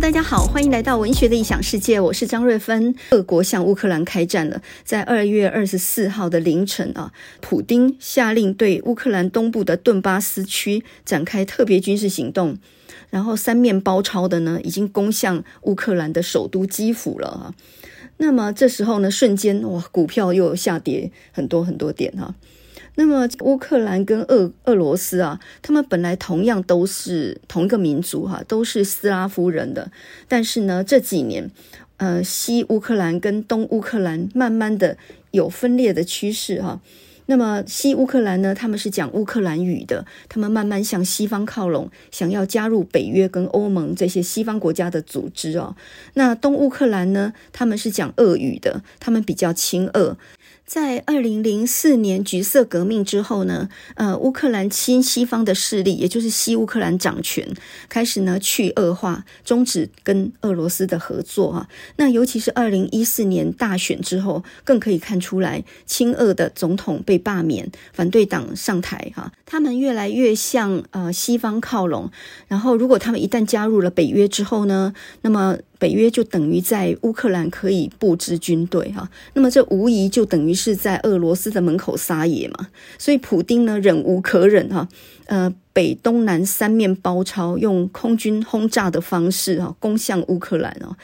大家好，欢迎来到文学的异想世界，我是张瑞芬。俄国向乌克兰开战了，在二月二十四号的凌晨啊，普丁下令对乌克兰东部的顿巴斯区展开特别军事行动，然后三面包抄的呢，已经攻向乌克兰的首都基辅了啊。那么这时候呢，瞬间哇，股票又下跌很多很多点哈。那么乌克兰跟俄俄罗斯啊，他们本来同样都是同一个民族哈，都是斯拉夫人的。但是呢，这几年，呃，西乌克兰跟东乌克兰慢慢的有分裂的趋势哈。那么西乌克兰呢，他们是讲乌克兰语的，他们慢慢向西方靠拢，想要加入北约跟欧盟这些西方国家的组织哦。那东乌克兰呢，他们是讲俄语的，他们比较亲俄。在二零零四年橘色革命之后呢，呃，乌克兰亲西方的势力，也就是西乌克兰掌权，开始呢去恶化，终止跟俄罗斯的合作啊。那尤其是二零一四年大选之后，更可以看出来，亲俄的总统被罢免，反对党上台哈，他们越来越向呃西方靠拢。然后，如果他们一旦加入了北约之后呢，那么。北约就等于在乌克兰可以布置军队哈，那么这无疑就等于是在俄罗斯的门口撒野嘛，所以普丁呢忍无可忍哈，呃，北东南三面包抄，用空军轰炸的方式哈攻向乌克兰哦，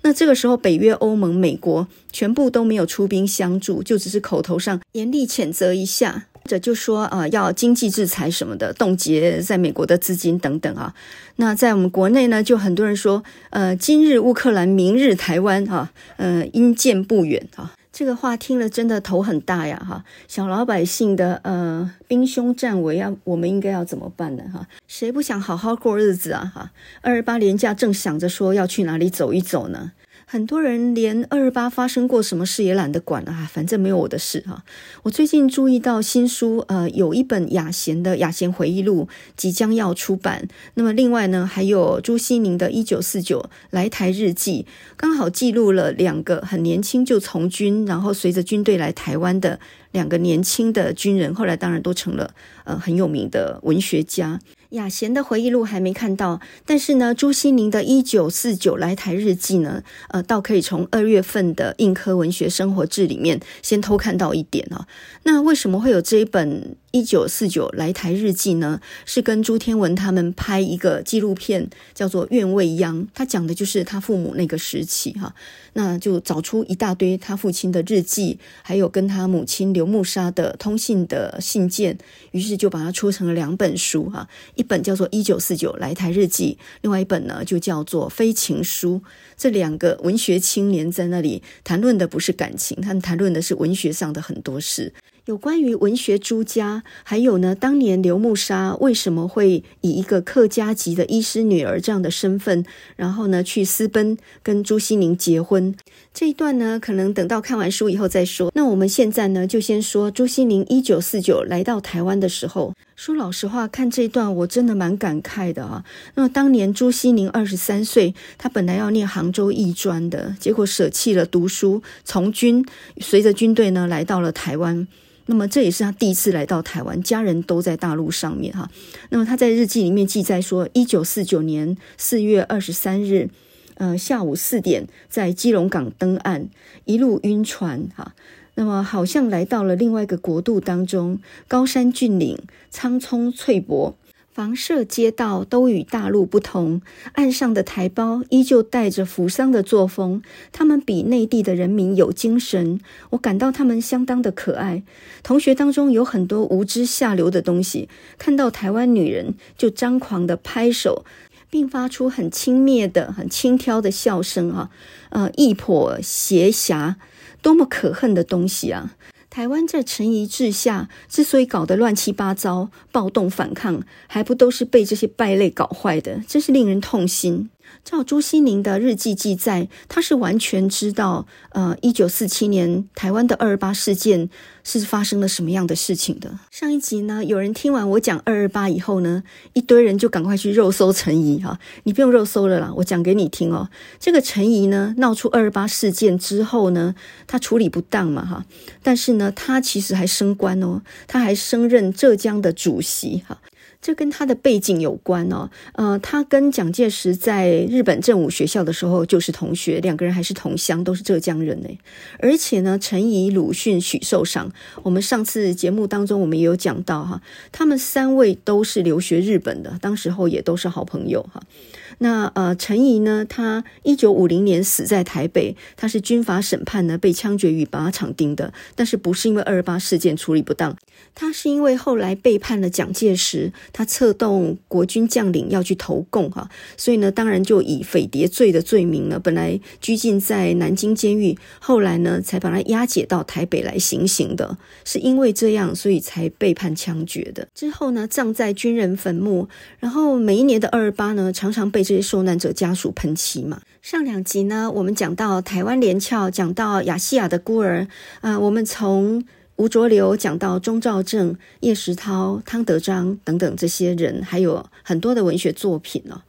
那这个时候北约、欧盟、美国全部都没有出兵相助，就只是口头上严厉谴责一下。这就说啊，要经济制裁什么的，冻结在美国的资金等等啊。那在我们国内呢，就很多人说，呃，今日乌克兰，明日台湾，哈，呃，阴见不远啊。这个话听了真的头很大呀，哈。小老百姓的呃兵凶战危啊，我们应该要怎么办呢？哈，谁不想好好过日子啊？哈，二二八连假正想着说要去哪里走一走呢？很多人连二二八发生过什么事也懒得管了啊，反正没有我的事哈。我最近注意到新书，呃，有一本雅贤的《雅贤回忆录》即将要出版。那么另外呢，还有朱西宁的《一九四九来台日记》，刚好记录了两个很年轻就从军，然后随着军队来台湾的两个年轻的军人，后来当然都成了呃很有名的文学家。雅贤的回忆录还没看到，但是呢，朱西甯的《一九四九来台日记》呢，呃，倒可以从二月份的印刻文学生活志里面先偷看到一点啊。那为什么会有这一本？一九四九来台日记呢，是跟朱天文他们拍一个纪录片，叫做《愿未央》，他讲的就是他父母那个时期哈。那就找出一大堆他父亲的日记，还有跟他母亲刘慕沙的通信的信件，于是就把它出成了两本书哈。一本叫做《一九四九来台日记》，另外一本呢就叫做《非情书》。这两个文学青年在那里谈论的不是感情，他们谈论的是文学上的很多事。有关于文学朱家，还有呢，当年刘慕沙为什么会以一个客家籍的医师女儿这样的身份，然后呢去私奔跟朱西宁结婚？这一段呢，可能等到看完书以后再说。那我们现在呢，就先说朱西宁一九四九来到台湾的时候。说老实话，看这一段我真的蛮感慨的啊。那么当年朱西宁二十三岁，他本来要念杭州艺专的，结果舍弃了读书，从军，随着军队呢来到了台湾。那么这也是他第一次来到台湾，家人都在大陆上面哈。那么他在日记里面记载说，一九四九年四月二十三日，呃，下午四点在基隆港登岸，一路晕船哈。那么好像来到了另外一个国度当中，高山峻岭，苍葱翠柏。房舍街道都与大陆不同，岸上的台胞依旧带着扶桑的作风，他们比内地的人民有精神，我感到他们相当的可爱。同学当中有很多无知下流的东西，看到台湾女人就张狂的拍手，并发出很轻蔑的、很轻佻的笑声啊，呃，义颇邪侠，多么可恨的东西啊！台湾在陈仪治下之所以搞得乱七八糟、暴动反抗，还不都是被这些败类搞坏的？真是令人痛心。照朱西甯的日记记载，他是完全知道，呃，一九四七年台湾的二二八事件是发生了什么样的事情的。上一集呢，有人听完我讲二二八以后呢，一堆人就赶快去肉搜陈仪哈，你不用肉搜了啦，我讲给你听哦。这个陈仪呢，闹出二二八事件之后呢，他处理不当嘛哈，但是呢，他其实还升官哦，他还升任浙江的主席哈。这跟他的背景有关哦。呃，他跟蒋介石在日本正武学校的时候就是同学，两个人还是同乡，都是浙江人呢。而且呢，陈仪、鲁迅、许寿裳，我们上次节目当中我们也有讲到哈，他们三位都是留学日本的，当时候也都是好朋友哈。那呃，陈仪呢，他一九五零年死在台北，他是军法审判呢，被枪决于靶场钉的，但是不是因为二二八事件处理不当，他是因为后来背叛了蒋介石，他策动国军将领要去投共哈，所以呢，当然就以匪谍罪的罪名呢，本来拘禁在南京监狱，后来呢，才把他押解到台北来行刑的，是因为这样，所以才被判枪决的。之后呢，葬在军人坟墓，然后每一年的二二八呢，常常被这些受难者家属喷漆嘛。上两集呢，我们讲到台湾联翘，讲到亚细亚的孤儿啊、我们从吴浊流讲到钟肇政、叶石涛、汤德章等等这些人，还有很多的文学作品哦。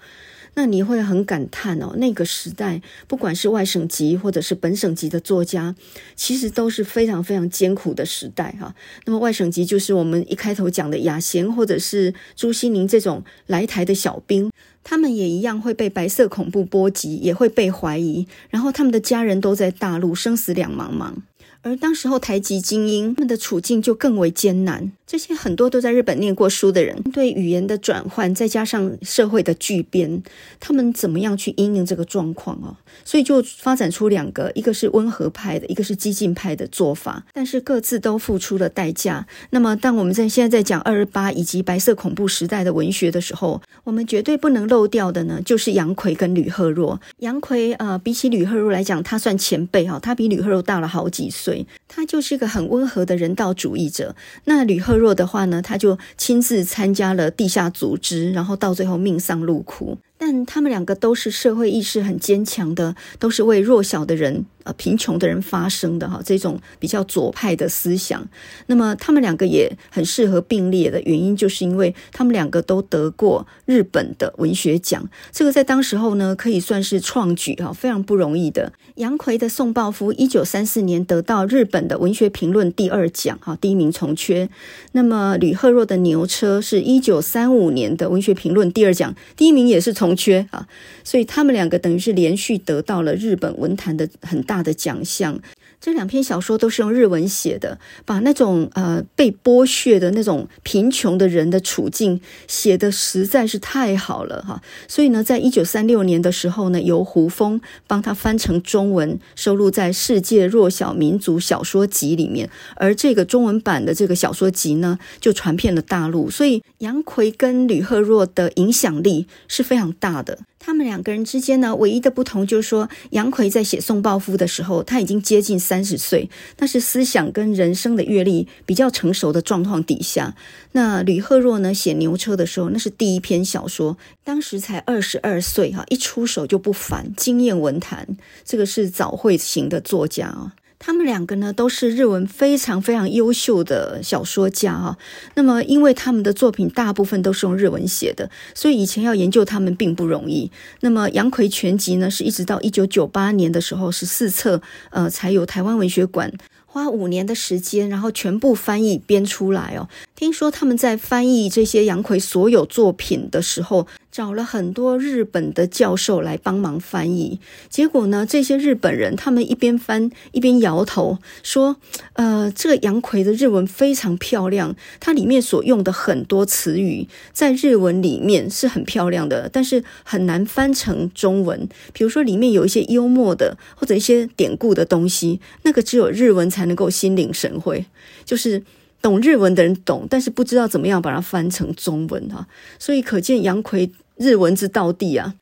那你会很感叹哦，那个时代不管是外省籍或者是本省籍的作家，其实都是非常非常艰苦的时代哈。那么外省籍就是我们一开头讲的雅贤或者是朱西宁这种来台的小兵，他们也一样会被白色恐怖波及，也会被怀疑，然后他们的家人都在大陆，生死两茫茫。而当时候台籍精英们的处境就更为艰难。这些很多都在日本念过书的人，对语言的转换，再加上社会的巨变，他们怎么样去应应这个状况啊？所以就发展出两个，一个是温和派的，一个是激进派的做法，但是各自都付出了代价。那么，当我们在现在在讲二二八以及白色恐怖时代的文学的时候，我们绝对不能漏掉的呢，就是杨逵跟吕赫若。杨逵呃，比起吕赫若来讲，他算前辈哈，他比吕赫若大了好几岁，他就是一个很温和的人道主义者。那吕赫弱的话呢，他就亲自参加了地下组织，然后到最后命丧路苦。但他们两个都是社会意识很坚强的，都是为弱小的人。呃，贫穷的人发声的哈，这种比较左派的思想，那么他们两个也很适合并列的原因，就是因为他们两个都得过日本的文学奖，这个在当时候呢，可以算是创举哈，非常不容易的。杨奎的《宋报夫》一九三四年得到日本的文学评论第二奖哈，第一名从缺。那么吕赫若的《牛车》是一九三五年的文学评论第二奖，第一名也是从缺啊，所以他们两个等于是连续得到了日本文坛的很大。大的奖项，这两篇小说都是用日文写的，把那种呃被剥削的那种贫穷的人的处境写得实在是太好了哈。所以呢，在一九三六年的时候呢，由胡枫帮他翻成中文，收录在《世界弱小民族小说集》里面。而这个中文版的这个小说集呢，就传遍了大陆。所以杨奎跟吕赫若的影响力是非常大的。他们两个人之间呢，唯一的不同就是说，杨奎在写《宋报夫》的时候，他已经接近三十岁，那是思想跟人生的阅历比较成熟的状况底下。那吕赫若呢，写《牛车》的时候，那是第一篇小说，当时才二十二岁哈，一出手就不凡，惊艳文坛，这个是早慧型的作家啊。他们两个呢，都是日文非常非常优秀的小说家啊。那么，因为他们的作品大部分都是用日文写的，所以以前要研究他们并不容易。那么，杨奎全集呢，是一直到一九九八年的时候十四册，呃，才有台湾文学馆。花五年的时间，然后全部翻译编出来哦。听说他们在翻译这些杨逵所有作品的时候，找了很多日本的教授来帮忙翻译。结果呢，这些日本人他们一边翻一边摇头，说：“呃，这个杨逵的日文非常漂亮，它里面所用的很多词语在日文里面是很漂亮的，但是很难翻成中文。比如说里面有一些幽默的或者一些典故的东西，那个只有日文才。”能够心领神会，就是懂日文的人懂，但是不知道怎么样把它翻成中文哈，所以可见杨奎日文之道地啊。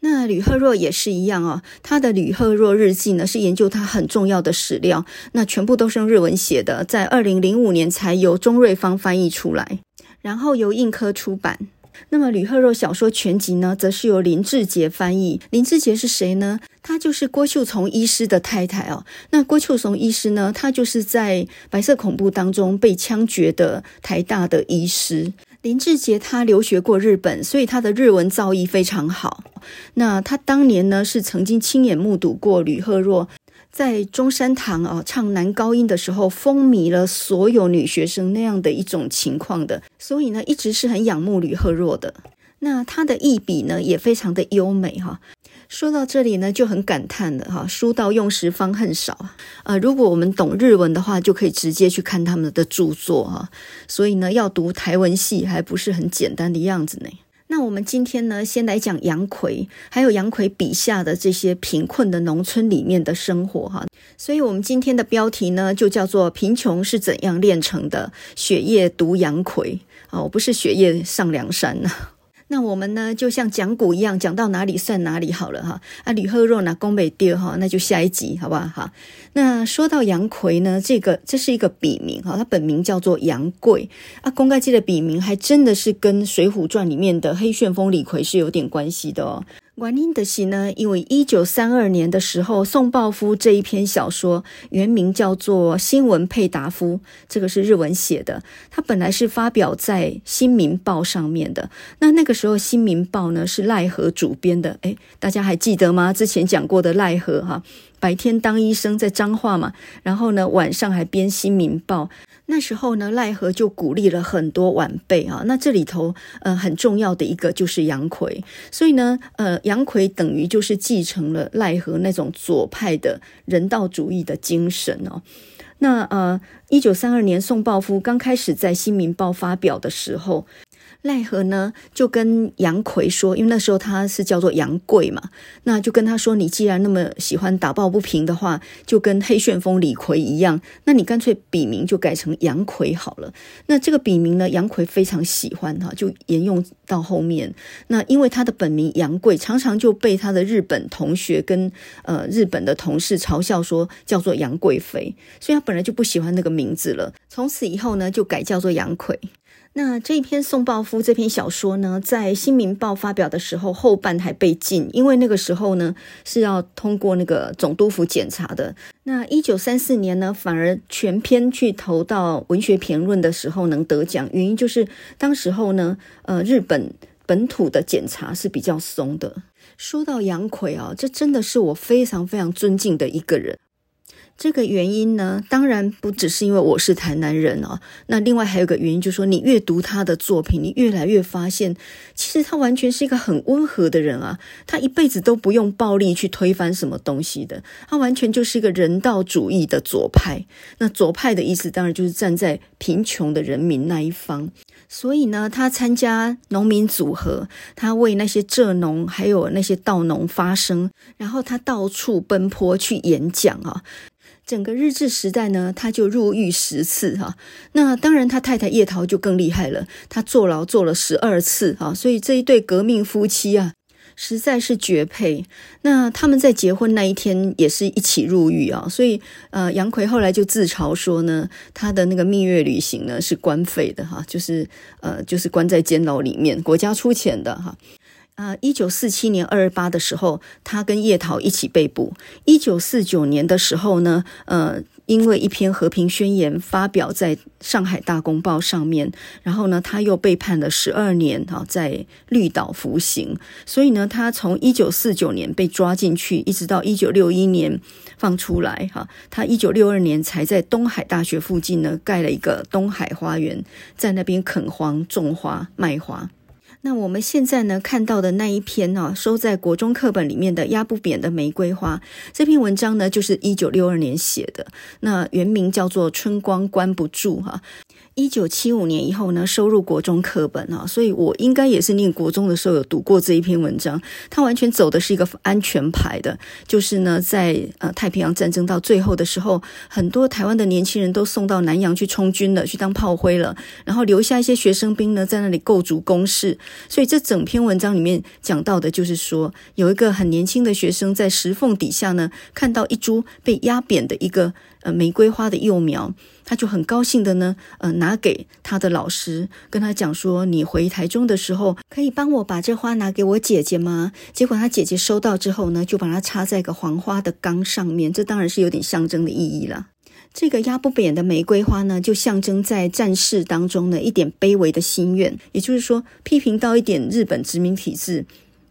那吕赫若也是一样啊，他的《吕赫若日记》呢是研究他很重要的史料，那全部都是用日文写的，在二零零五年才由钟瑞芳翻译出来，然后由印科出版。那么吕赫若小说全集呢，则是由林志杰翻译。林志杰是谁呢？他就是郭秀从医师的太太哦。那郭秀从医师呢，他就是在白色恐怖当中被枪决的台大的医师。林志杰他留学过日本，所以他的日文造诣非常好。那他当年呢，是曾经亲眼目睹过吕赫若。在中山堂啊唱男高音的时候，风靡了所有女学生那样的一种情况的，所以呢，一直是很仰慕吕赫若的。那他的译笔呢，也非常的优美哈。说到这里呢，就很感叹了哈，书到用时方恨少啊。呃，如果我们懂日文的话，就可以直接去看他们的著作哈。所以呢，要读台文系还不是很简单的样子呢。那我们今天呢，先来讲杨奎，还有杨奎笔下的这些贫困的农村里面的生活哈。所以，我们今天的标题呢，就叫做“贫穷是怎样炼成的”，雪夜读杨奎啊，我不是雪夜上梁山呢。那我们呢，就像讲古一样，讲到哪里算哪里好了哈。啊，吕赫若拿，宫北丢哈，那就下一集好不好？哈，那说到杨奎呢，这个这是一个笔名哈，他本名叫做杨贵啊。公开记的笔名还真的是跟《水浒传》里面的黑旋风李逵是有点关系的哦。原因的是呢，因为一九三二年的时候，宋抱夫这一篇小说原名叫做《新闻佩达夫》，这个是日文写的。它本来是发表在《新民报》上面的。那那个时候，《新民报》呢是赖和主编的。诶，大家还记得吗？之前讲过的赖和哈，白天当医生在彰化嘛，然后呢晚上还编《新民报》。那时候呢，赖和就鼓励了很多晚辈啊。那这里头，呃，很重要的一个就是杨奎，所以呢，呃，杨奎等于就是继承了赖和那种左派的人道主义的精神哦。那呃，一九三二年，宋抱夫刚开始在《新民报》发表的时候。奈何呢，就跟杨奎说，因为那时候他是叫做杨贵嘛，那就跟他说：“你既然那么喜欢打抱不平的话，就跟黑旋风李逵一样，那你干脆笔名就改成杨奎好了。”那这个笔名呢，杨奎非常喜欢哈，就沿用到后面。那因为他的本名杨贵，常常就被他的日本同学跟呃日本的同事嘲笑说叫做杨贵妃，所以他本来就不喜欢那个名字了。从此以后呢，就改叫做杨奎。那这一篇宋抱夫这篇小说呢，在《新民报》发表的时候，后半还被禁，因为那个时候呢是要通过那个总督府检查的。那一九三四年呢，反而全篇去投到文学评论的时候能得奖，原因就是当时候呢，呃，日本本土的检查是比较松的。说到杨逵啊，这真的是我非常非常尊敬的一个人。这个原因呢，当然不只是因为我是台南人哦。那另外还有一个原因，就是说你阅读他的作品，你越来越发现，其实他完全是一个很温和的人啊。他一辈子都不用暴力去推翻什么东西的，他完全就是一个人道主义的左派。那左派的意思，当然就是站在贫穷的人民那一方。所以呢，他参加农民组合，他为那些蔗农还有那些稻农发声，然后他到处奔波去演讲啊。整个日治时代呢，他就入狱十次哈。那当然，他太太叶桃就更厉害了，他坐牢坐了十二次哈。所以这一对革命夫妻啊，实在是绝配。那他们在结婚那一天也是一起入狱啊。所以呃，杨奎后来就自嘲说呢，他的那个蜜月旅行呢是官费的哈，就是呃就是关在监牢里面，国家出钱的哈。啊，一九四七年二二八的时候，他跟叶桃一起被捕。一九四九年的时候呢，呃，因为一篇和平宣言发表在上海大公报上面，然后呢，他又被判了十二年，哈，在绿岛服刑。所以呢，他从一九四九年被抓进去，一直到一九六一年放出来，哈，他一九六二年才在东海大学附近呢盖了一个东海花园，在那边垦荒、种花、卖花。那我们现在呢看到的那一篇呢、收在国中课本里面的压不扁的玫瑰花这篇文章呢，就是一九六二年写的。那原名叫做《春光关不住》哈。一九七五年以后呢，收入国中课本啊，所以我应该也是念国中的时候有读过这一篇文章。它完全走的是一个安全牌的，就是呢，在呃太平洋战争到最后的时候，很多台湾的年轻人都送到南洋去充军了，去当炮灰了，然后留下一些学生兵呢，在那里构筑工事。所以这整篇文章里面讲到的就是说，有一个很年轻的学生在石缝底下呢，看到一株被压扁的一个呃玫瑰花的幼苗。他就很高兴的呢，呃，拿给他的老师，跟他讲说：“你回台中的时候，可以帮我把这花拿给我姐姐吗？”结果他姐姐收到之后呢，就把它插在一个黄花的缸上面，这当然是有点象征的意义了。这个压不扁的玫瑰花呢，就象征在战事当中的一点卑微的心愿，也就是说，批评到一点日本殖民体制。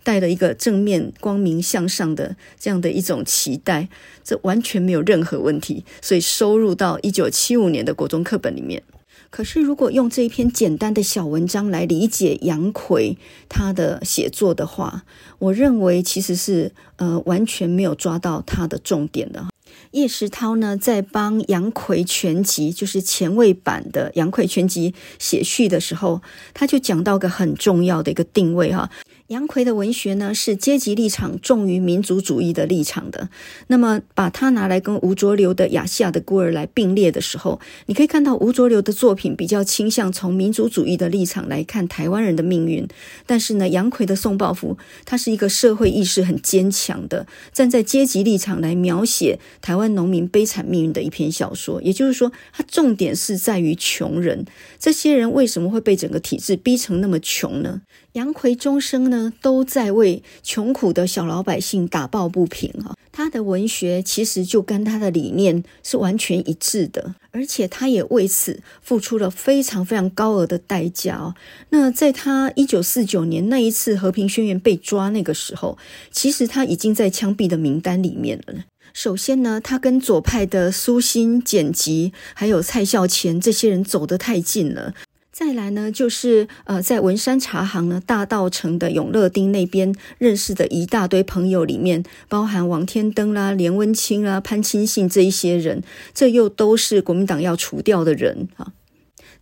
带了一个正面、光明向上的这样的一种期待，这完全没有任何问题，所以收入到一九七五年的国中课本里面。可是，如果用这一篇简单的小文章来理解杨逵他的写作的话，我认为其实是呃完全没有抓到他的重点的。叶石涛呢，在帮《杨逵全集》就是前卫版的《杨逵全集》写序的时候，他就讲到个很重要的一个定位哈。杨奎的文学呢，是阶级立场重于民族主义的立场的。那么，把它拿来跟吴浊流的《亚细亚的孤儿》来并列的时候，你可以看到吴浊流的作品比较倾向从民族主义的立场来看台湾人的命运。但是呢，杨奎的《宋报复》它是一个社会意识很坚强的，站在阶级立场来描写台湾农民悲惨命运的一篇小说。也就是说，它重点是在于穷人，这些人为什么会被整个体制逼成那么穷呢？杨逵终生呢，都在为穷苦的小老百姓打抱不平啊！他的文学其实就跟他的理念是完全一致的，而且他也为此付出了非常非常高额的代价哦。那在他一九四九年那一次和平宣言被抓那个时候，其实他已经在枪毙的名单里面了。首先呢，他跟左派的苏辛、简吉还有蔡孝乾这些人走得太近了。再来呢，就是呃，在文山茶行呢，大道城的永乐町那边认识的一大堆朋友里面，包含王天登啦、连温卿啦、潘清信这一些人，这又都是国民党要除掉的人啊。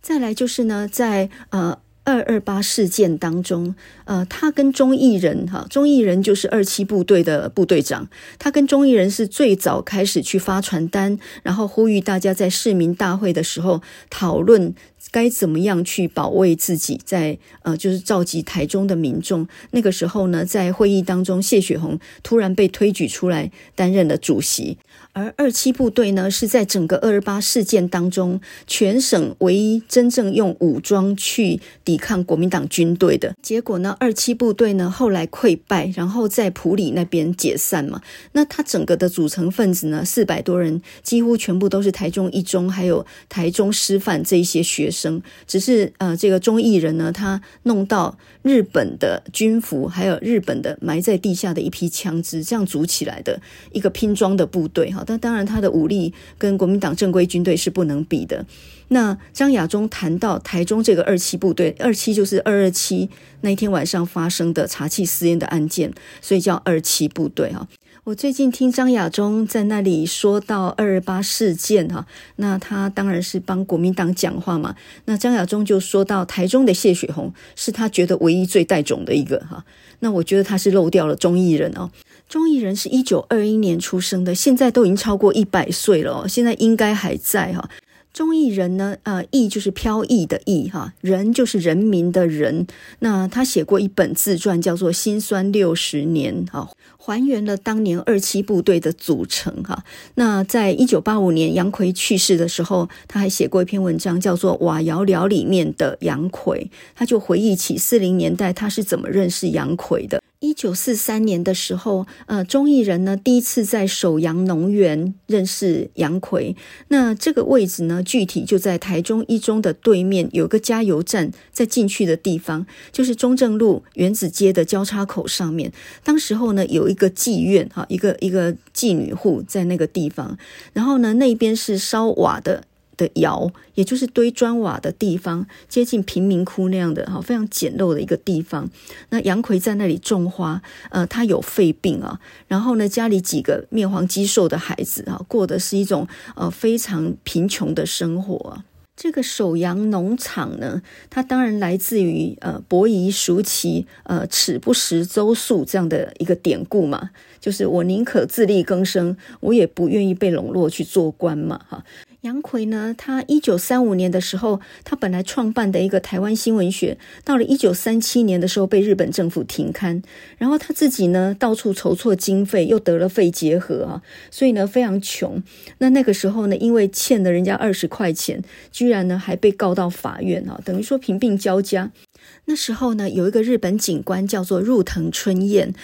再来就是呢，在呃。二二八事件当中，呃，他跟钟义仁哈，钟义仁就是二七部队的部队长，他跟钟义仁是最早开始去发传单，然后呼吁大家在市民大会的时候讨论该怎么样去保卫自己在，在呃，就是召集台中的民众。那个时候呢，在会议当中，谢雪红突然被推举出来担任了主席。而二七部队呢，是在整个二二八事件当中，全省唯一真正用武装去抵抗国民党军队的。结果呢，二七部队呢后来溃败，然后在埔里那边解散嘛。那他整个的组成分子呢，四百多人，几乎全部都是台中一中还有台中师范这一些学生。只是呃，这个中艺人呢，他弄到日本的军服，还有日本的埋在地下的一批枪支，这样组起来的一个拼装的部队哈。但当然，他的武力跟国民党正规军队是不能比的。那张亚中谈到台中这个二七部队，二七就是二二七那一天晚上发生的查缉私烟的案件，所以叫二七部队哈。我最近听张亚中在那里说到二二八事件哈，那他当然是帮国民党讲话嘛。那张亚中就说到台中的谢雪红是他觉得唯一最带种的一个哈。那我觉得他是漏掉了钟义仁哦。钟义仁是一九二一年出生的，现在都已经超过一百岁了哦，现在应该还在哈。钟义人呢，呃，义就是飘逸的逸哈，人就是人民的仁。那他写过一本自传，叫做《辛酸六十年》啊，还原了当年二七部队的组成哈。那在一九八五年杨奎去世的时候，他还写过一篇文章，叫做《瓦窑寮里面的杨奎》，他就回忆起四零年代他是怎么认识杨奎的。一九四三年的时候，呃，钟义仁呢第一次在首阳农园认识杨奎。那这个位置呢，具体就在台中一中的对面，有个加油站，在进去的地方，就是中正路原子街的交叉口上面。当时候呢，有一一个妓院，哈，一个一个妓女户在那个地方。然后呢，那边是烧瓦的。的窑，也就是堆砖瓦的地方，接近贫民窟那样的哈，非常简陋的一个地方。那杨奎在那里种花，呃，他有肺病啊，然后呢，家里几个面黄肌瘦的孩子啊，过的是一种呃非常贫穷的生活。这个首阳农场呢，它当然来自于呃伯夷叔齐呃尺不食周粟这样的一个典故嘛，就是我宁可自力更生，我也不愿意被笼络去做官嘛，哈。杨奎呢，他一九三五年的时候，他本来创办的一个台湾新闻学，到了一九三七年的时候被日本政府停刊，然后他自己呢到处筹措经费，又得了肺结核啊，所以呢非常穷。那那个时候呢，因为欠了人家二十块钱，居然呢还被告到法院啊，等于说贫病交加。那时候呢，有一个日本警官叫做入藤春彦。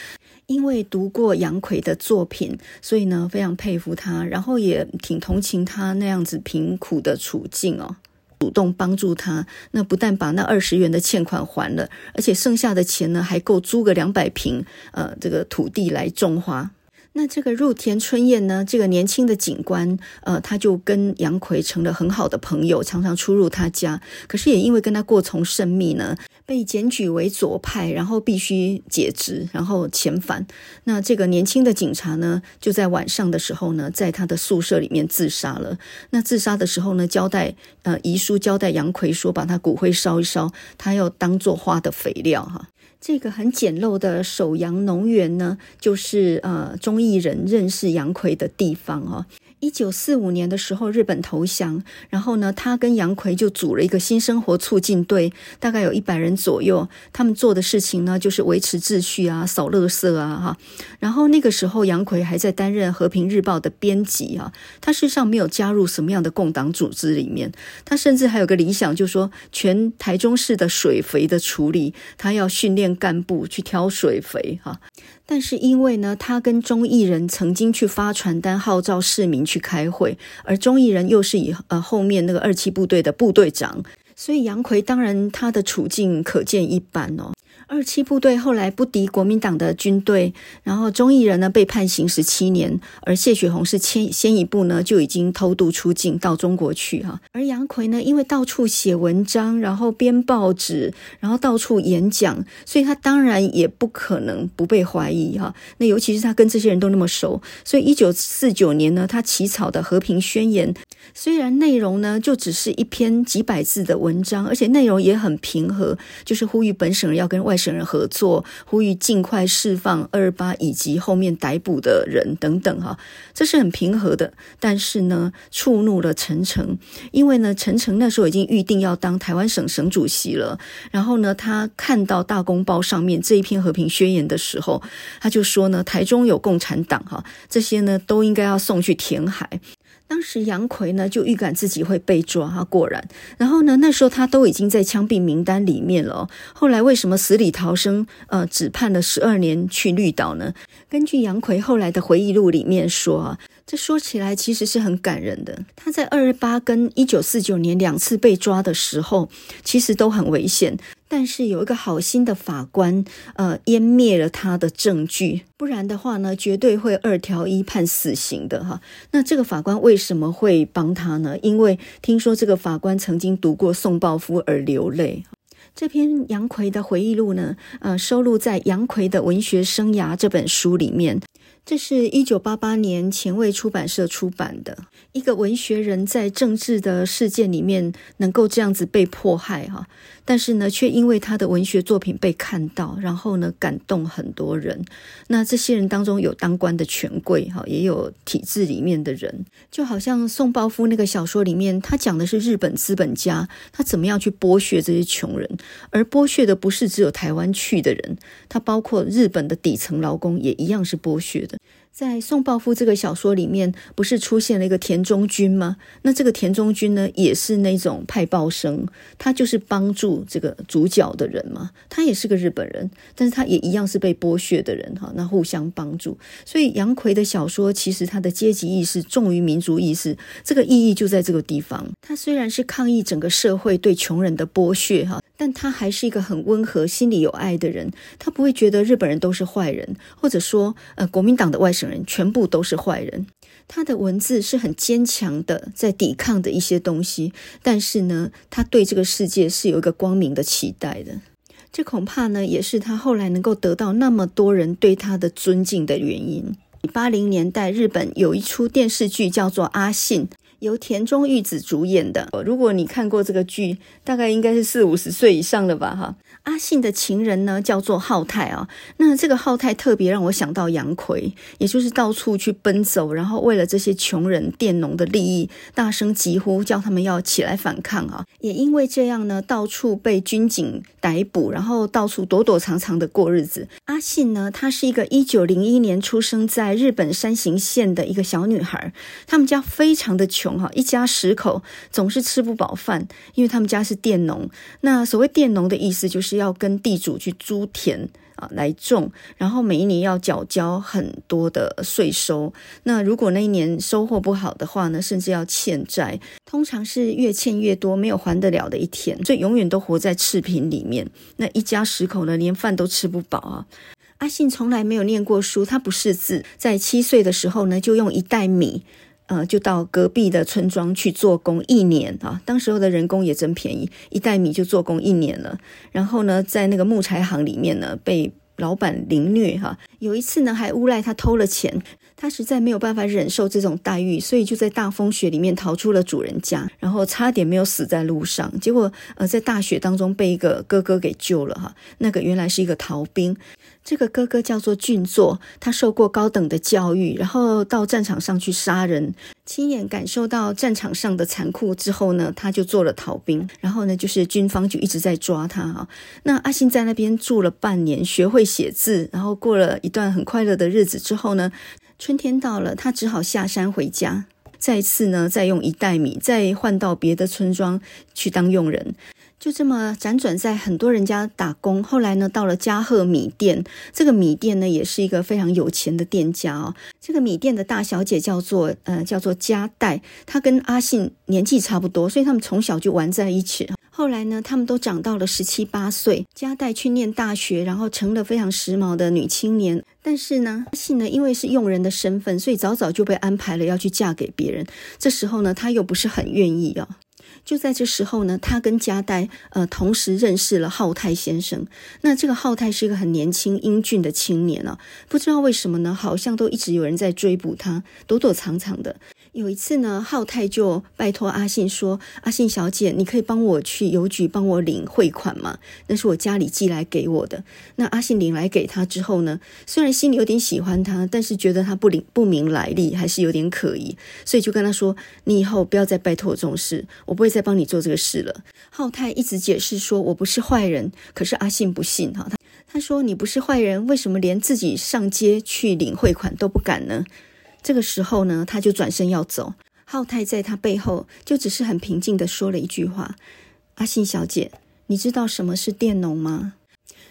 因为读过杨逵的作品，所以呢非常佩服他，然后也挺同情他那样子贫苦的处境哦。主动帮助他。那不但把那二十元的欠款还了，而且剩下的钱呢，还够租个两百坪呃这个土地来种花。那这个入田春彦呢，这个年轻的警官，呃，他就跟杨逵成了很好的朋友，常常出入他家。可是也因为跟他过从甚密呢，被检举为左派，然后必须解职，然后遣返。那这个年轻的警察呢，就在晚上的时候呢，在他的宿舍里面自杀了。那自杀的时候呢，交代呃遗书交代杨奎说，把他骨灰烧一烧，他要当做花的肥料哈。这个很简陋的首阳农园呢，就是呃钟义仁认识杨奎的地方哦。一九四五年的时候，日本投降，然后呢，他跟杨奎就组了一个新生活促进队，大概有一百人左右。他们做的事情呢，就是维持秩序啊，扫垃圾啊，哈。然后那个时候，杨奎还在担任《和平日报》的编辑啊。他事实上没有加入什么样的共党组织里面。他甚至还有个理想，就是说全台中市的水肥的处理，他要训练干部去挑水肥哈。但是因为呢，他跟钟义人曾经去发传单号召市民去开会，而钟义人又是以呃后面那个二七部队的部队长，所以杨奎当然他的处境可见一斑哦。二七部队后来不敌国民党的军队，然后钟义人呢被判刑十七年，而谢雪红是先先一步呢就已经偷渡出境到中国去哈。而杨奎呢，因为到处写文章，然后编报纸，然后到处演讲，所以他当然也不可能不被怀疑哈。那尤其是他跟这些人都那么熟，所以一九四九年呢，他起草的和平宣言，虽然内容呢就只是一篇几百字的文章，而且内容也很平和，就是呼吁本省人要跟外省人合作，呼吁尽快释放二二八以及后面逮捕的人等等哈，这是很平和的。但是呢，触怒了陈诚，因为呢，陈诚那时候已经预定要当台湾省省主席了。然后呢，他看到大公报上面这一篇和平宣言的时候，他就说呢，台中有共产党哈，这些呢都应该要送去填海。当时杨奎呢就预感自己会被抓，果然，然后呢那时候他都已经在枪毙名单里面了。后来为什么死里逃生？呃，只判了十二年去绿岛呢？根据杨奎后来的回忆录里面说，这说起来其实是很感人的。他在二二八跟一九四九年两次被抓的时候，其实都很危险。但是有一个好心的法官，呃，湮灭了他的证据，不然的话呢，绝对会二条一判死刑的哈。那这个法官为什么会帮他呢？因为听说这个法官曾经读过宋抱夫而流泪。这篇杨逵的回忆录呢，呃，收录在《杨逵的文学生涯》这本书里面。这是一九八八年前卫出版社出版的。一个文学人在政治的事件里面能够这样子被迫害哈，但是呢，却因为他的文学作品被看到，然后呢，感动很多人。那这些人当中有当官的权贵哈，也有体制里面的人，就好像宋抱夫那个小说里面，他讲的是日本资本家他怎么样去剥削这些穷人，而剥削的不是只有台湾去的人，他包括日本的底层劳工也一样是剥削的。在宋抱夫这个小说里面，不是出现了一个田中君吗？那这个田中君呢，也是那种派报生，他就是帮助这个主角的人嘛。他也是个日本人，但是他也一样是被剥削的人哈。那互相帮助，所以杨逵的小说其实他的阶级意识重于民族意识，这个意义就在这个地方。他虽然是抗议整个社会对穷人的剥削哈。但他还是一个很温和、心里有爱的人，他不会觉得日本人都是坏人，或者说，呃，国民党的外人全部都是坏人。他的文字是很坚强的，在抵抗的一些东西，但是呢，他对这个世界是有一个光明的期待的。这恐怕呢，也是他后来能够得到那么多人对他的尊敬的原因。八零年代，日本有一出电视剧叫做《阿信》。由田中裕子主演的，如果你看过这个剧，大概应该是四五十岁以上了吧，哈。阿信的情人呢，叫做浩太啊。那这个浩太特别让我想到杨逵，也就是到处去奔走，然后为了这些穷人佃农的利益，大声疾呼，叫他们要起来反抗啊。也因为这样呢，到处被军警逮捕，然后到处躲躲藏藏的过日子。阿信呢，她是一个一九零一年出生在日本山形县的一个小女孩，他们家非常的穷。一家十口总是吃不饱饭，因为他们家是佃农。那所谓佃农的意思，就是要跟地主去租田啊来种，然后每一年要缴交很多的税收。那如果那一年收获不好的话呢，甚至要欠债，通常是越欠越多，没有还得了的一天，所以永远都活在赤贫里面。那一家十口呢，连饭都吃不饱啊。阿信从来没有念过书，他不识字，在七岁的时候呢，就用一袋米，呃，就到隔壁的村庄去做工一年啊。当时候的人工也真便宜，一袋米就做工一年了。然后呢，在那个木材行里面呢，被老板凌虐哈。有一次呢，还诬赖他偷了钱。他实在没有办法忍受这种待遇，所以就在大风雪里面逃出了主人家，然后差点没有死在路上。结果，呃，在大雪当中被一个哥哥给救了哈。那个原来是一个逃兵，这个哥哥叫做俊作，他受过高等的教育，然后到战场上去杀人，亲眼感受到战场上的残酷之后呢，他就做了逃兵。然后呢，就是军方就一直在抓他哈。那阿信在那边住了半年，学会写字，然后过了一段很快乐的日子之后呢。春天到了，他只好下山回家。再次呢，再用一袋米，再换到别的村庄去当佣人。就这么辗转在很多人家打工。后来呢，到了嘉贺米店，这个米店呢，也是一个非常有钱的店家哦。这个米店的大小姐叫做呃，叫做加代，她跟阿信年纪差不多，所以他们从小就玩在一起。后来呢，他们都长到了十七八岁，加代去念大学，然后成了非常时髦的女青年。但是呢，阿信呢，因为是佣人的身份，所以早早就被安排了要去嫁给别人。这时候呢，他又不是很愿意、哦。就在这时候呢，他跟加代呃同时认识了浩太先生。那这个浩太是一个很年轻英俊的青年啊，不知道为什么呢，好像都一直有人在追捕他，躲躲藏藏的。有一次呢，浩太就拜托阿信说：“阿信小姐，你可以帮我去邮局帮我领汇款吗？那是我家里寄来给我的。”那阿信领来给他之后呢，虽然心里有点喜欢他，但是觉得他不领不明来历，还是有点可疑，所以就跟他说：“你以后不要再拜托我这种事，我不会再帮你做这个事了。”浩太一直解释说：“我不是坏人。”可是阿信不信哈，他他说：“你不是坏人，为什么连自己上街去领汇款都不敢呢？”这个时候呢，他就转身要走。浩太在他背后就只是很平静地说了一句话：“阿信小姐，你知道什么是佃农吗？”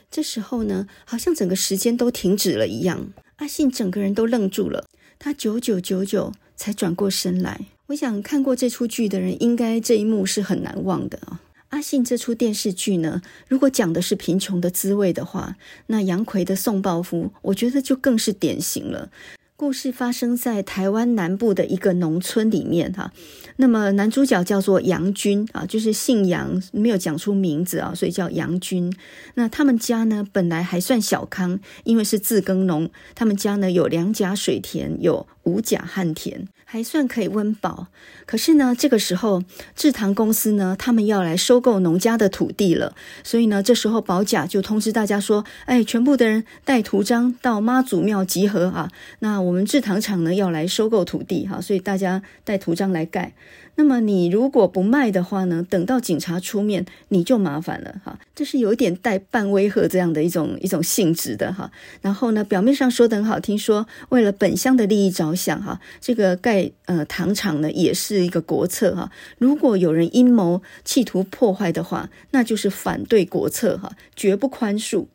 这时候呢，好像整个时间都停止了一样。阿信整个人都愣住了，他久久久久才转过身来。我想看过这出剧的人，应该这一幕是很难忘的啊。阿信这出电视剧呢，如果讲的是贫穷的滋味的话，那杨奎的宋抱夫，我觉得就更是典型了。故事发生在台湾南部的一个农村里面哈，那么男主角叫做杨军啊，就是姓杨，没有讲出名字啊，所以叫杨军。那他们家呢，本来还算小康，因为是自耕农，他们家呢有两甲水田，有五甲旱田。还算可以温饱，可是呢，这个时候制糖公司呢，他们要来收购农家的土地了，所以呢，这时候保甲就通知大家说：“哎，全部的人带图章到妈祖庙集合啊！那我们制糖厂呢要来收购土地哈，所以大家带图章来盖。”那么你如果不卖的话呢，等到警察出面，你就麻烦了哈。这是有一点带半威吓这样的一种一种性质的哈。然后呢，表面上说得很好听，说为了本乡的利益着想哈，这个盖呃糖厂呢也是一个国策哈。如果有人阴谋企图破坏的话，那就是反对国策哈，绝不宽恕。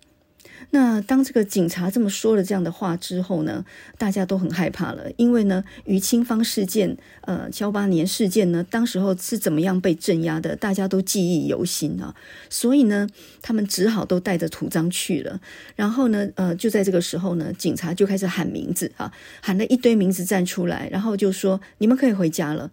那当这个警察这么说了这样的话之后呢，大家都很害怕了，因为呢，于清芳事件、呃，幺八年事件呢，当时候是怎么样被镇压的，大家都记忆犹新啊。所以呢，他们只好都带着图章去了。然后呢，呃，就在这个时候呢，警察就开始喊名字啊，喊了一堆名字站出来，然后就说：“你们可以回家了。”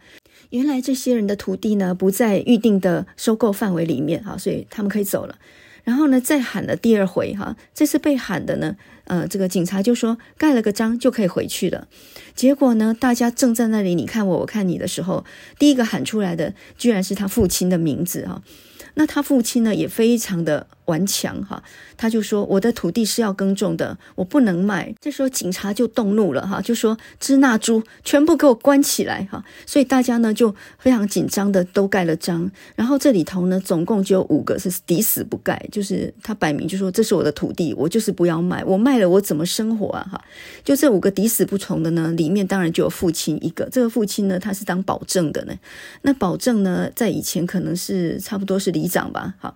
原来这些人的土地呢，不在预定的收购范围里面啊，所以他们可以走了。然后呢，再喊了第二回哈，这次被喊的呢，呃，这个警察就说盖了个章就可以回去了。结果呢，大家正在那里你看我我看你的时候，第一个喊出来的居然是他父亲的名字哈。那他父亲呢也非常的顽强哈，他就说我的土地是要耕种的，我不能卖。这时候警察就动怒了哈，就说支那猪全部给我关起来哈。所以大家呢就非常紧张的都盖了章。然后这里头呢总共就有五个是抵死不盖，就是他摆明就说这是我的土地，我就是不要卖，我卖了我怎么生活啊哈？就这五个抵死不从的呢，里面当然就有父亲一个。这个父亲呢他是当保证的呢，那保证呢在以前可能是差不多是里长吧，哈。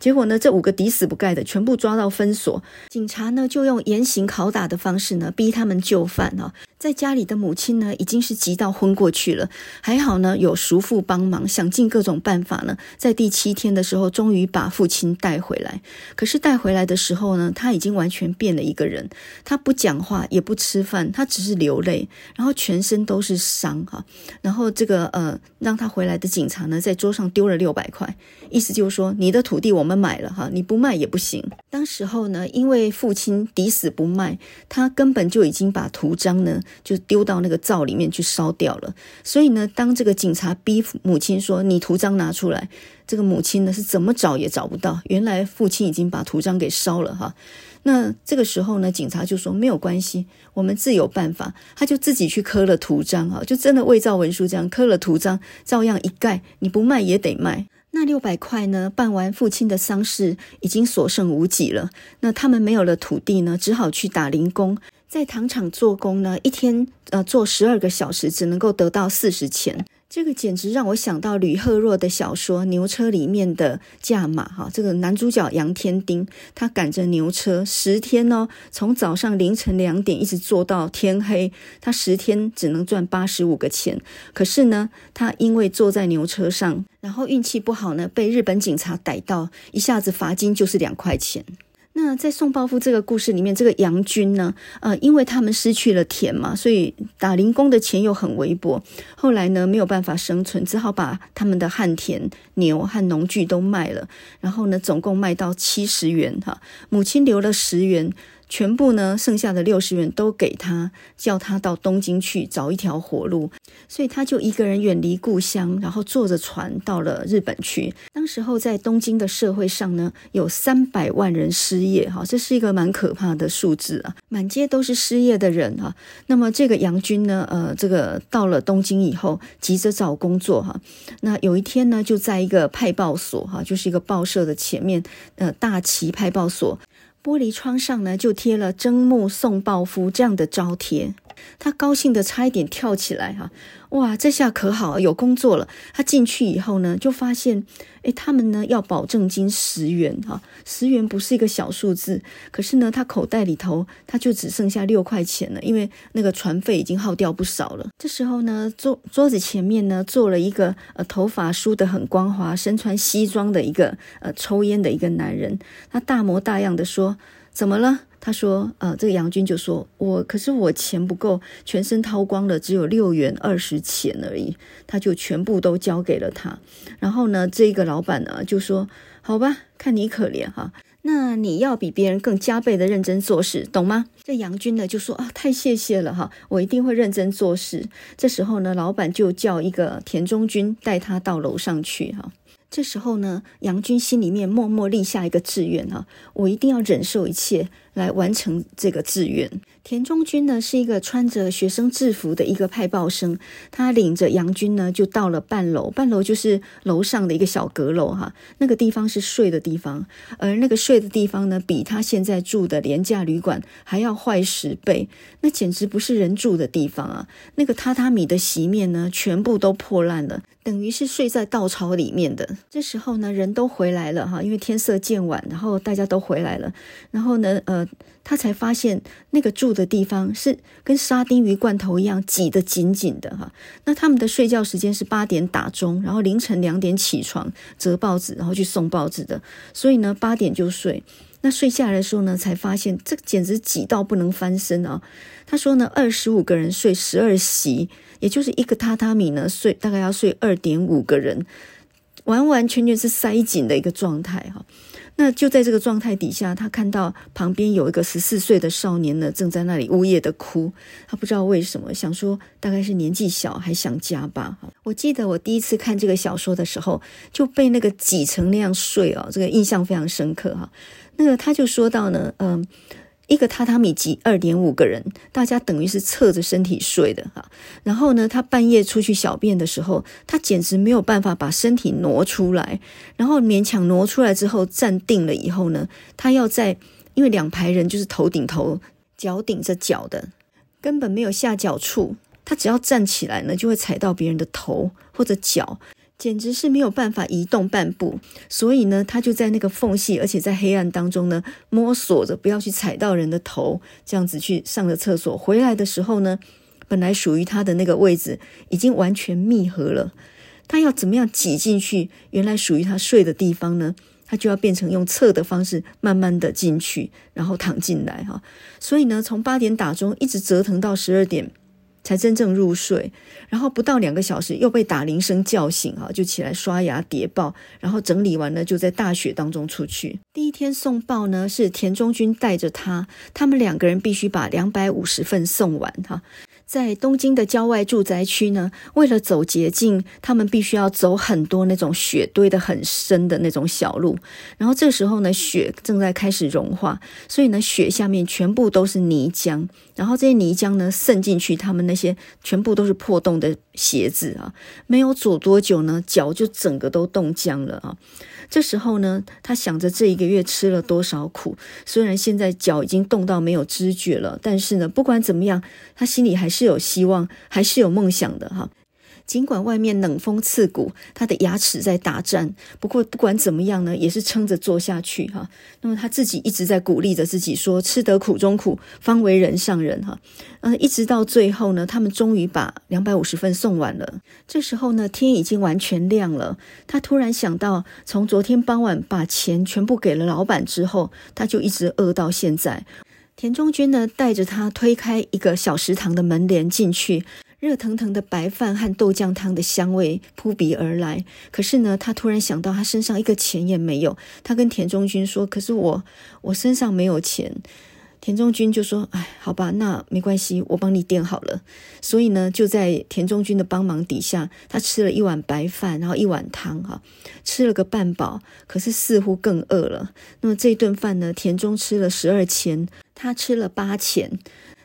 结果呢，这五个抵死不盖的全部抓到分所，警察呢就用严刑拷打的方式呢逼他们就范啊。在家里的母亲呢已经是急到昏过去了，还好呢有叔父帮忙，想尽各种办法呢，在第七天的时候终于把父亲带回来。可是带回来的时候呢，他已经完全变了一个人，他不讲话也不吃饭，他只是流泪，然后全身都是伤哈。然后这个呃让他回来的警察呢在桌上丢了六百块，意思就是说你的土地我们。买了哈，你不卖也不行。当时候呢，因为父亲抵死不卖，他根本就已经把图章呢就丢到那个灶里面去烧掉了。所以呢，当这个警察逼母亲说：“你图章拿出来。”这个母亲呢是怎么找也找不到，原来父亲已经把图章给烧了哈。那这个时候呢，警察就说：“没有关系，我们自有办法。”他就自己去刻了图章哈，就真的伪造文书这样刻了图章，照样一盖，你不卖也得卖。那六百块呢？办完父亲的丧事，已经所剩无几了。那他们没有了土地呢，只好去打零工，在糖厂做工呢，一天呃做十二个小时，只能够得到四十钱。这个简直让我想到吕赫若的小说《牛车》里面的价码哈，这个男主角杨天丁，他赶着牛车十天哦，从早上凌晨两点一直坐到天黑，他十天只能赚八十五个钱。可是呢，他因为坐在牛车上，然后运气不好呢，被日本警察逮到，一下子罚金就是两块钱。那在宋抱夫这个故事里面，这个杨军呢，呃，因为他们失去了田嘛，所以打零工的钱又很微薄。后来呢，没有办法生存，只好把他们的旱田、牛和农具都卖了。然后呢，总共卖到七十元哈，母亲留了十元。全部呢，剩下的六十元都给他，叫他到东京去找一条活路，所以他就一个人远离故乡，然后坐着船到了日本去。当时候在东京的社会上呢，有三百万人失业，哈，这是一个蛮可怕的数字啊，满街都是失业的人啊。那么这个杨军呢，呃，这个到了东京以后，急着找工作哈。那有一天呢，就在一个派报所哈，就是一个报社的前面，呃，大崎派报所。玻璃窗上呢，就贴了“征募送报夫”这样的招贴。他高兴得差一点跳起来哈！哇，这下可好，有工作了。他进去以后呢，就发现，诶，他们呢要保证金十元哈，十元不是一个小数字。可是呢，他口袋里头他就只剩下六块钱了，因为那个船费已经耗掉不少了。这时候呢，桌桌子前面呢坐了一个呃头发梳得很光滑、身穿西装的一个呃抽烟的一个男人。他大模大样的说：“怎么了？”他说：“呃，这个杨军就说，我可是我钱不够，全身掏光了，只有六元二十钱而已。他就全部都交给了他。然后呢，这个老板呢就说：好吧，看你可怜哈，那你要比别人更加倍的认真做事，懂吗？这杨军呢就说：啊，太谢谢了哈，我一定会认真做事。这时候呢，老板就叫一个田中军带他到楼上去哈。”这时候呢，杨军心里面默默立下一个志愿哈，我一定要忍受一切来完成这个志愿。田中军呢是一个穿着学生制服的一个派报生，他领着杨军呢就到了半楼，半楼就是楼上的一个小阁楼哈，那个地方是睡的地方，而那个睡的地方呢比他现在住的廉价旅馆还要坏十倍，那简直不是人住的地方啊！那个榻榻米的席面呢全部都破烂了。等于是睡在稻草里面的。这时候呢，人都回来了哈，因为天色渐晚，然后大家都回来了。然后呢，呃，他才发现那个住的地方是跟沙丁鱼罐头一样挤得紧紧的哈。那他们的睡觉时间是八点打钟，然后凌晨两点起床折报纸，然后去送报纸的。所以呢，八点就睡。那睡下来的时候呢，才发现这简直挤到不能翻身啊。他说呢，二十五个人睡十二席。也就是一个榻榻米呢，睡大概要睡二点五个人，完完全全是塞紧的一个状态哈。那就在这个状态底下，他看到旁边有一个十四岁的少年呢，正在那里呜咽的哭。他不知道为什么，想说大概是年纪小，还想家吧。我记得我第一次看这个小说的时候，就被那个挤成那样睡哦，这个印象非常深刻哈。那个他就说到呢，嗯。一个榻榻米挤二点五个人，大家等于是侧着身体睡的哈。然后呢，他半夜出去小便的时候，他简直没有办法把身体挪出来。然后勉强挪出来之后，站定了以后呢，他要在，因为两排人就是头顶头，脚顶着脚的，根本没有下脚处。他只要站起来呢，就会踩到别人的头或者脚。简直是没有办法移动半步，所以呢，他就在那个缝隙，而且在黑暗当中呢，摸索着不要去踩到人的头，这样子去上了厕所。回来的时候呢，本来属于他的那个位置已经完全密合了，他要怎么样挤进去原来属于他睡的地方呢？他就要变成用侧的方式慢慢的进去，然后躺进来哈。所以呢，从八点打钟一直折腾到十二点。才真正入睡，然后不到两个小时又被打铃声叫醒，哈，就起来刷牙叠报，然后整理完了就在大雪当中出去。第一天送报呢，是田中君带着他，他们两个人必须把两百五十份送完，哈。在东京的郊外住宅区呢，为了走捷径，他们必须要走很多那种雪堆得很深的那种小路。然后这时候呢，雪正在开始融化，所以呢，雪下面全部都是泥浆。然后这些泥浆呢，渗进去，他们那些全部都是破洞的鞋子啊，没有走多久呢，脚就整个都冻僵了啊。这时候呢，他想着这一个月吃了多少苦，虽然现在脚已经冻到没有知觉了，但是呢，不管怎么样，他心里还是是有希望，还是有梦想的哈。尽管外面冷风刺骨，他的牙齿在打颤，不过不管怎么样呢，也是撑着做下去哈。那么他自己一直在鼓励着自己说：“吃得苦中苦，方为人上人。”哈，嗯，一直到最后呢，他们终于把两百五十份送完了。这时候呢，天已经完全亮了。他突然想到，从昨天傍晚把钱全部给了老板之后，他就一直饿到现在。田中君呢，带着他推开一个小食堂的门帘进去。热腾腾的白饭和豆浆汤的香味扑鼻而来，可是呢，他突然想到，他身上一个钱也没有。他跟田中君说：“可是我，我身上没有钱。”田中君就说：“哎，好吧，那没关系，我帮你垫好了。”所以呢，就在田中君的帮忙底下，他吃了一碗白饭，然后一碗汤，哈，吃了个半饱，可是似乎更饿了。那么这顿饭呢，田中吃了十二钱，他吃了八钱。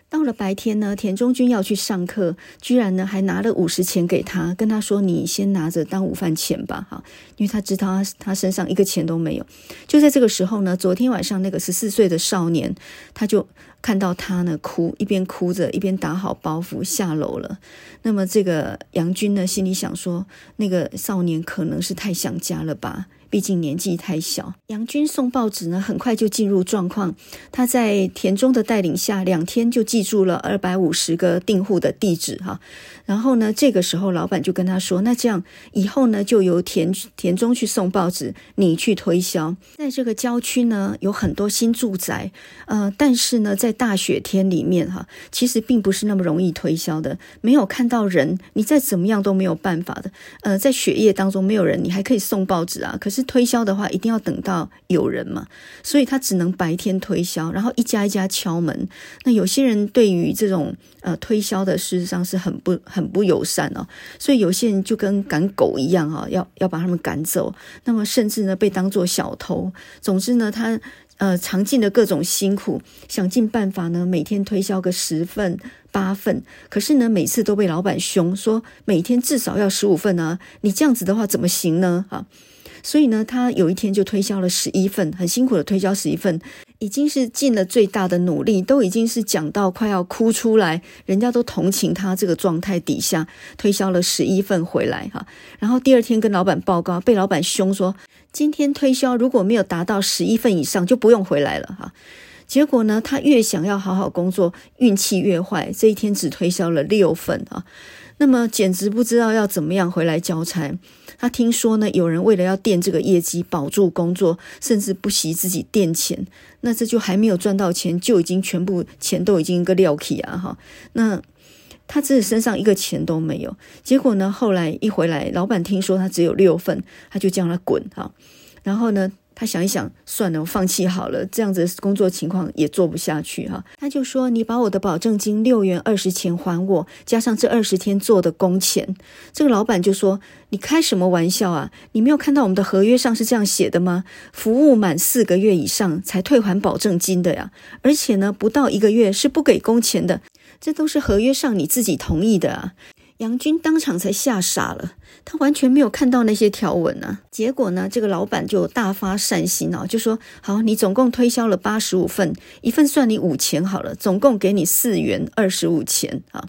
到了白天呢，田中君要去上课，居然呢还拿了五十钱给他，跟他说：“你先拿着当午饭钱吧。”哈，因为他知道他他身上一个钱都没有。就在这个时候呢，昨天晚上那个十四岁的少年，他就看到他呢哭，一边哭着一边打好包袱下楼了。那么这个杨军呢心里想说，那个少年可能是太想家了吧。毕竟年纪太小，杨军送报纸呢，很快就进入状况。他在田中的带领下，两天就记住了二百五十个订户的地址哈。然后呢，这个时候老板就跟他说：“那这样以后呢，就由田田中去送报纸，你去推销。在这个郊区呢，有很多新住宅，呃，但是呢，在大雪天里面哈，其实并不是那么容易推销的。没有看到人，你再怎么样都没有办法的。呃，在雪夜当中没有人，你还可以送报纸啊。可是。推销的话，一定要等到有人嘛，所以他只能白天推销，然后一家一家敲门。那有些人对于这种呃推销的，事实上是很不很不友善哦，所以有些人就跟赶狗一样哈、要要把他们赶走。那么甚至呢，被当作小偷。总之呢，他呃尝尽了各种辛苦，想尽办法呢，每天推销个十份八份。可是呢，每次都被老板凶，说每天至少要十五份啊，你这样子的话怎么行呢？啊？所以呢，他有一天就推销了十一份，很辛苦的推销十一份，已经是尽了最大的努力，都已经是讲到快要哭出来，人家都同情他这个状态底下，推销了十一份回来哈。然后第二天跟老板报告，被老板凶说，今天推销如果没有达到十一份以上，就不用回来了哈。结果呢，他越想要好好工作，运气越坏，这一天只推销了六份啊。那么简直不知道要怎么样回来交差。他听说呢，有人为了要垫这个业绩，保住工作，甚至不惜自己垫钱。那这就还没有赚到钱，就已经全部钱都已经一个撂起啊！哈，那他自己身上一个钱都没有。结果呢，后来一回来，老板听说他只有六份，他就叫他滚哈。然后呢，他想一想，算了，我放弃好了，这样子工作情况也做不下去哈。他就说：“你把我的保证金六元二十钱还我，加上这二十天做的工钱。”这个老板就说：“你开什么玩笑啊？你没有看到我们的合约上是这样写的吗？服务满四个月以上才退还保证金的呀，而且呢，不到一个月是不给工钱的，这都是合约上你自己同意的啊。”杨军当场才吓傻了，他完全没有看到那些条文呢。结果呢，这个老板就大发善心啊，就说：“好，你总共推销了八十五份，一份算你五钱好了，总共给你四元二十五钱啊。”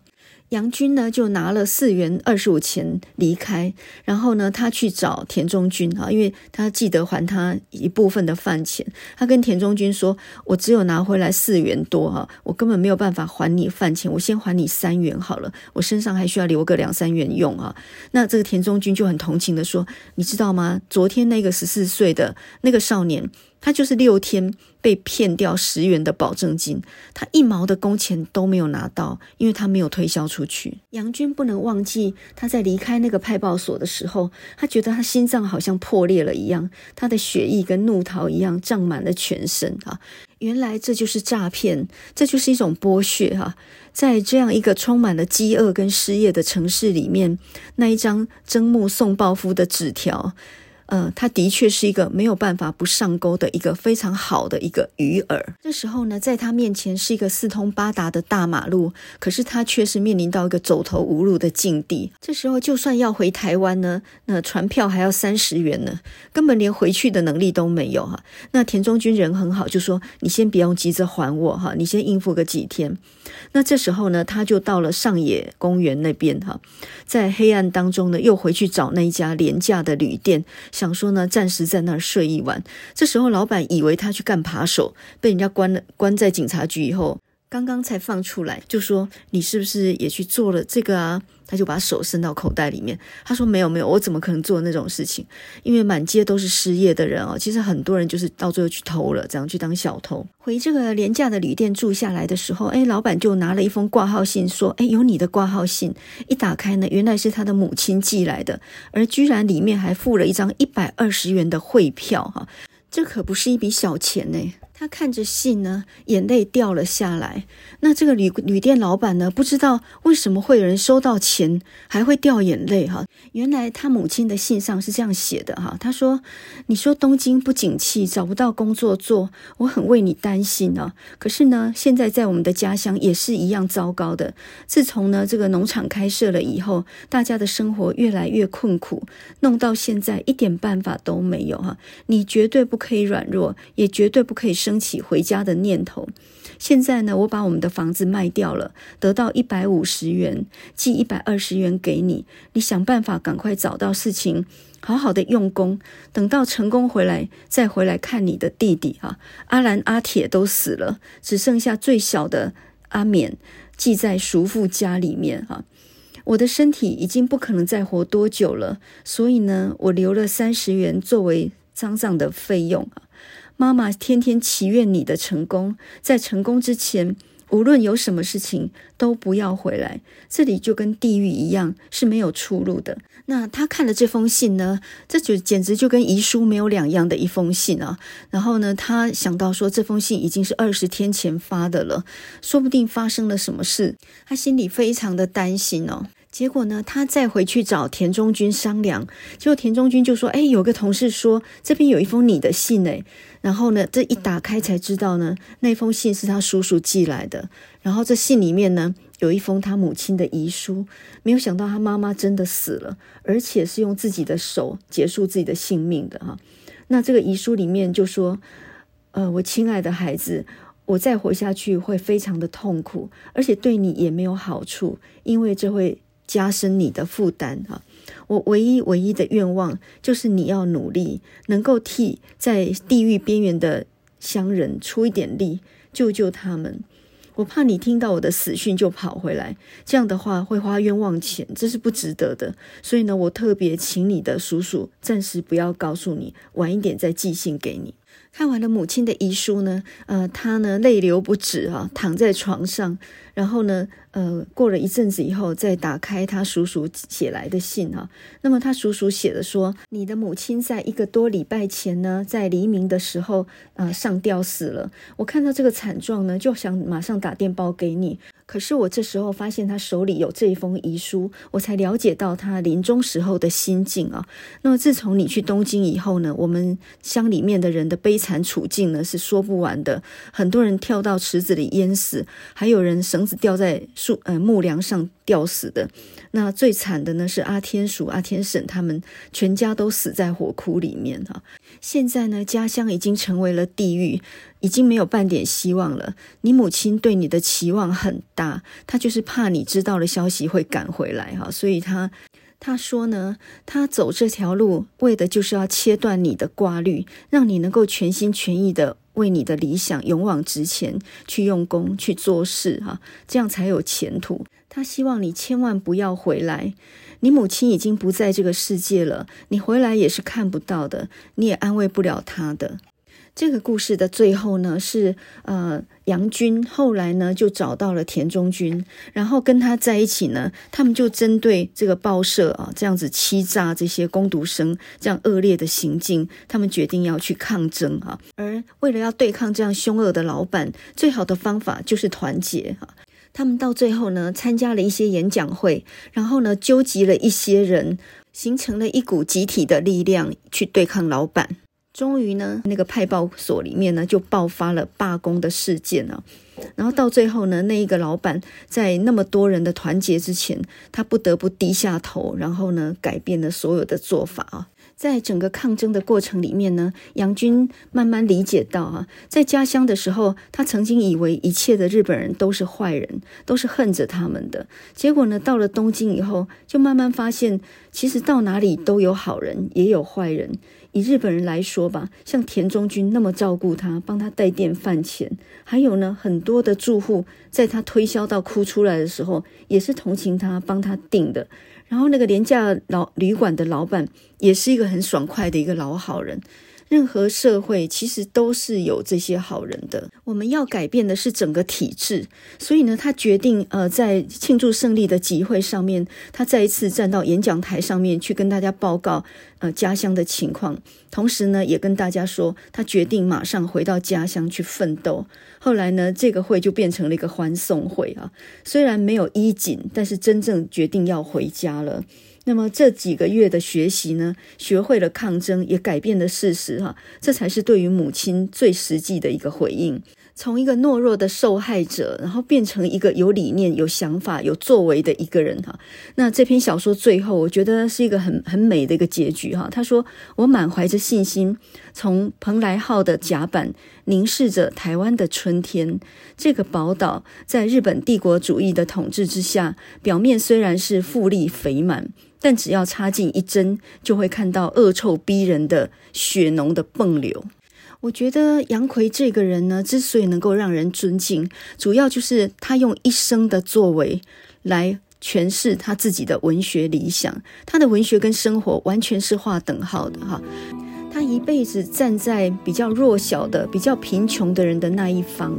杨军呢，就拿了四元二十五钱离开，然后呢，他去找田中君啊，因为他记得还他一部分的饭钱。他跟田中君说：“我只有拿回来四元多哈，我根本没有办法还你饭钱，我先还你三元好了，我身上还需要留个两三元用啊。”那这个田中君就很同情的说：“你知道吗？昨天那个十四岁的那个少年。”他就是六天被骗掉十元的保证金，他一毛的工钱都没有拿到，因为他没有推销出去。杨军不能忘记他在离开那个派报所的时候，他觉得他心脏好像破裂了一样，他的血液跟怒涛一样胀满了全身啊！原来这就是诈骗，这就是一种剥削哈！在这样一个充满了饥饿跟失业的城市里面，那一张征募送报夫的纸条。呃，他的确是一个没有办法不上钩的一个非常好的一个鱼饵。这时候呢，在他面前是一个四通八达的大马路，可是他却是面临到一个走投无路的境地。这时候，就算要回台湾呢，那船票还要三十元呢，根本连回去的能力都没有哈。那田中君人很好，就说你先不用急着还我哈，你先应付个几天。那这时候呢，他就到了上野公园那边哈，在黑暗当中呢，又回去找那一家廉价的旅店。想说呢，暂时在那儿睡一晚。这时候，老板以为他去干扒手，被人家关了，关在警察局以后，刚刚才放出来，就说你是不是也去做了这个啊？他就把手伸到口袋里面，他说没有没有，我怎么可能做那种事情？因为满街都是失业的人哦，其实很多人就是到最后去偷了，这样去当小偷。回这个廉价的旅店住下来的时候，哎，老板就拿了一封挂号信，说，哎，有你的挂号信。一打开呢，原来是他的母亲寄来的，而居然里面还附了一张一百二十元的汇票，哈，这可不是一笔小钱呢。他看着信呢，眼泪掉了下来。那这个旅旅店老板呢，不知道为什么会有人收到钱还会掉眼泪哈。原来他母亲的信上是这样写的哈，他说：“你说东京不景气，找不到工作做，我很为你担心啊。可是呢，现在在我们的家乡也是一样糟糕的。自从呢这个农场开设了以后，大家的生活越来越困苦，弄到现在一点办法都没有哈。你绝对不可以软弱，也绝对不可以生。”升起回家的念头。现在呢，我把我们的房子卖掉了，得到一百五十元，寄一百二十元给你。你想办法赶快找到事情，好好的用功。等到成功回来，再回来看你的弟弟啊。阿兰、阿铁都死了，只剩下最小的阿勉寄在叔父家里面啊。我的身体已经不可能再活多久了，所以呢，我留了三十元作为丧葬的费用啊。妈妈天天祈愿你的成功，在成功之前，无论有什么事情都不要回来。这里就跟地狱一样，是没有出路的。那他看了这封信呢，这就简直就跟遗书没有两样的一封信啊。然后呢，他想到说，这封信已经是二十天前发的了，说不定发生了什么事，他心里非常的担心哦。结果呢，他再回去找田中君商量，结果田中君就说：“哎，有个同事说这边有一封你的信哎。”然后呢，这一打开才知道呢，那封信是他叔叔寄来的。然后这信里面呢，有一封他母亲的遗书。没有想到他妈妈真的死了，而且是用自己的手结束自己的性命的哈。那这个遗书里面就说：“呃，我亲爱的孩子。”我再活下去会非常的痛苦，而且对你也没有好处，因为这会加深你的负担啊！我唯一唯一的愿望就是你要努力，能够替在地狱边缘的乡人出一点力，救救他们。我怕你听到我的死讯就跑回来，这样的话会花冤枉钱，这是不值得的。所以呢，我特别请你的叔叔暂时不要告诉你，晚一点再寄信给你。看完了母亲的遗书呢，呃，他呢泪流不止啊，躺在床上，然后呢，呃，过了一阵子以后，再打开他叔叔写来的信啊，那么他叔叔写的说，你的母亲在一个多礼拜前呢，在黎明的时候，呃，上吊死了。我看到这个惨状呢，就想马上打电报给你。可是我这时候发现他手里有这一封遗书，我才了解到他临终时候的心境啊。那么自从你去东京以后呢，我们乡里面的人的悲惨处境呢是说不完的。很多人跳到池子里淹死，还有人绳子吊在树呃木梁上吊死的。那最惨的呢是阿天叔、阿天婶他们全家都死在火窟里面哈。现在呢，家乡已经成为了地狱。已经没有半点希望了。你母亲对你的期望很大，她就是怕你知道了消息会赶回来哈，所以她她说呢，她走这条路为的就是要切断你的挂虑，让你能够全心全意的为你的理想勇往直前，去用功去做事哈，这样才有前途。他希望你千万不要回来，你母亲已经不在这个世界了，你回来也是看不到的，你也安慰不了她的。这个故事的最后呢，是呃杨军后来呢就找到了田中君，然后跟他在一起呢，他们就针对这个报社啊这样子欺诈这些工读生这样恶劣的行径，他们决定要去抗争啊。而为了要对抗这样凶恶的老板，最好的方法就是团结啊。他们到最后呢，参加了一些演讲会，然后呢，纠集了一些人，形成了一股集体的力量去对抗老板。终于呢，那个派报所里面呢就爆发了罢工的事件啊，然后到最后呢，那一个老板在那么多人的团结之前，他不得不低下头，然后呢改变了所有的做法啊。在整个抗争的过程里面呢，杨军慢慢理解到啊，在家乡的时候，他曾经以为一切的日本人都是坏人，都是恨着他们的。结果呢，到了东京以后，就慢慢发现，其实到哪里都有好人，也有坏人。以日本人来说吧，像田中君那么照顾他，帮他带电饭钱，还有呢，很多的住户在他推销到哭出来的时候，也是同情他，帮他订的。然后那个廉价老旅馆的老板也是一个很爽快的一个老好人。任何社会其实都是有这些好人的。我们要改变的是整个体制。所以呢，他决定呃，在庆祝胜利的集会上面，他再一次站到演讲台上面去跟大家报告呃家乡的情况，同时呢，也跟大家说，他决定马上回到家乡去奋斗。后来呢，这个会就变成了一个欢送会啊。虽然没有衣锦，但是真正决定要回家了。那么这几个月的学习呢，学会了抗争，也改变了事实哈。这才是对于母亲最实际的一个回应。从一个懦弱的受害者，然后变成一个有理念、有想法、有作为的一个人哈。那这篇小说最后，我觉得是一个很很美的一个结局哈。他说：“我满怀着信心，从蓬莱号的甲板凝视着台湾的春天。这个宝岛在日本帝国主义的统治之下，表面虽然是富丽肥满，但只要插进一针，就会看到恶臭逼人的血浓的迸流。”我觉得杨奎这个人呢，之所以能够让人尊敬，主要就是他用一生的作为来诠释他自己的文学理想。他的文学跟生活完全是画等号的哈。他一辈子站在比较弱小的、比较贫穷的人的那一方，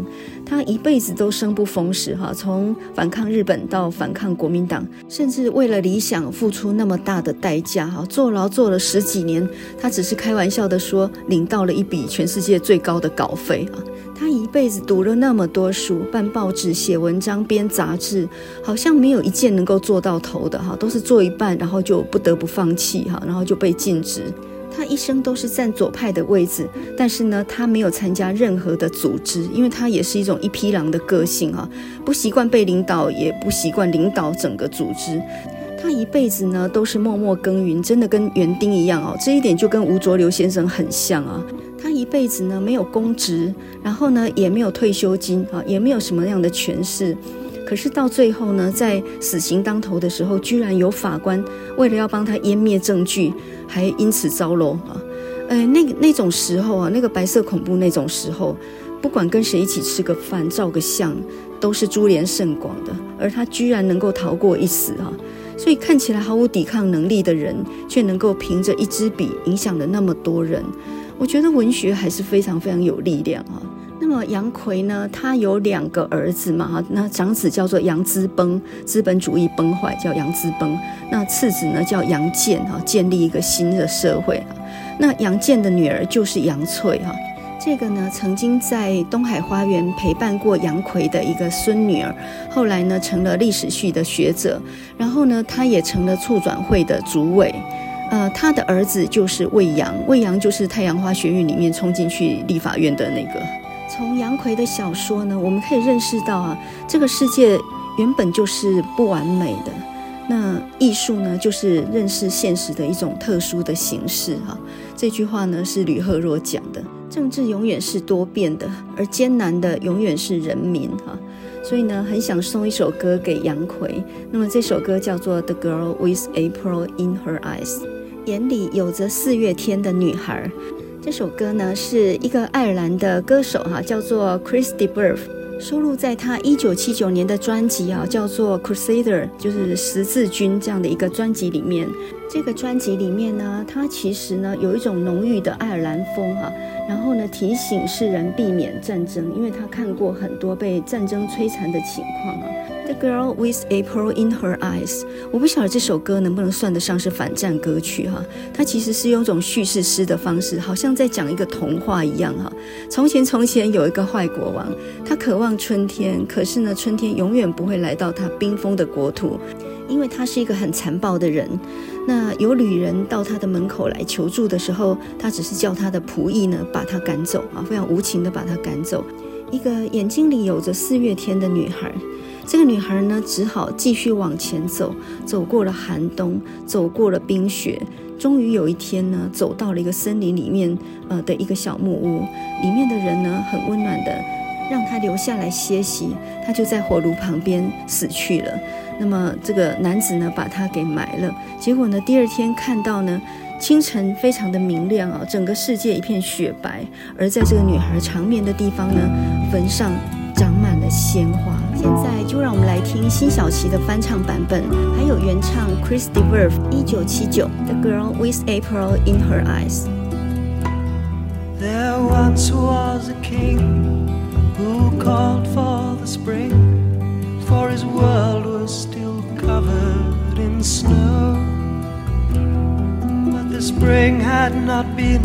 他一辈子都生不逢时哈。从反抗日本到反抗国民党，甚至为了理想付出那么大的代价哈，坐牢坐了十几年，他只是开玩笑的说领到了一笔全世界最高的稿费啊。他一辈子读了那么多书，办报纸、写文章、编杂志，好像没有一件能够做到头的哈，都是做一半，然后就不得不放弃哈，然后就被禁止。他一生都是站左派的位置，但是呢，他没有参加任何的组织，因为他也是一种一匹狼的个性啊，不习惯被领导，也不习惯领导整个组织。他一辈子呢都是默默耕耘，真的跟园丁一样哦，这一点就跟吴浊流先生很像啊。他一辈子呢没有公职，然后呢也没有退休金啊，也没有什么样的权势。可是到最后呢，在死刑当头的时候，居然有法官为了要帮他湮灭证据，还因此遭楼啊！呃，那个那种时候啊，那个白色恐怖那种时候，不管跟谁一起吃个饭、照个相，都是株连甚广的。而他居然能够逃过一死啊！所以看起来毫无抵抗能力的人，却能够凭着一支笔影响了那么多人。我觉得文学还是非常非常有力量啊。那么杨逵呢，他有两个儿子嘛，哈，那长子叫做杨资崩，资本主义崩坏叫杨资崩，那次子呢叫杨健，哈，建立一个新的社会。那杨健的女儿就是杨翠，哈，这个呢曾经在东海花园陪伴过杨逵的一个孙女儿，后来呢成了历史系的学者，然后呢他也成了促转会的主委。呃，他的儿子就是魏扬，魏扬就是太阳花学运里面冲进去立法院的那个。从杨奎的小说呢，我们可以认识到啊，这个世界原本就是不完美的。那艺术呢，就是认识现实的一种特殊的形式哈。这句话呢是吕赫若讲的。政治永远是多变的，而艰难的永远是人民哈。所以呢，很想送一首歌给杨奎。那么这首歌叫做《The Girl with April in Her Eyes》，眼里有着四月天的女孩。这首歌呢，是一个爱尔兰的歌手哈，叫做 Chris de Burgh，收录在他一九七九年的专辑啊，叫做 Crusader，就是十字军这样的一个专辑里面。这个专辑里面呢，它其实呢有一种浓郁的爱尔兰风哈，然后呢提醒世人避免战争，因为他看过很多被战争摧残的情况啊。Girl with April in her eyes。我不晓得这首歌能不能算得上是反战歌曲哈？它其实是用一种叙事诗的方式，好像在讲一个童话一样哈。从前从前有一个坏国王，他渴望春天，可是呢，春天永远不会来到他冰封的国土，因为他是一个很残暴的人。那有旅人到他的门口来求助的时候，他只是叫他的仆役呢把他赶走啊，非常无情的把他赶走。一个眼睛里有着四月天的女孩。这个女孩呢，只好继续往前走，走过了寒冬，走过了冰雪，终于有一天呢，走到了一个森林里面，呃的一个小木屋，里面的人呢，很温暖的，让她留下来歇息，她就在火炉旁边死去了。那么这个男子呢，把她给埋了。结果呢，第二天看到呢，清晨非常的明亮啊，整个世界一片雪白，而在这个女孩长眠的地方呢，坟上长满了鲜花。现在就让我们来听辛晓琪的翻唱版本，还有原唱 Chris de Burgh 一九七九 The Girl with April in Her Eyes。There once was a king who called for the spring, for his world was still covered in snow. But the spring had not been,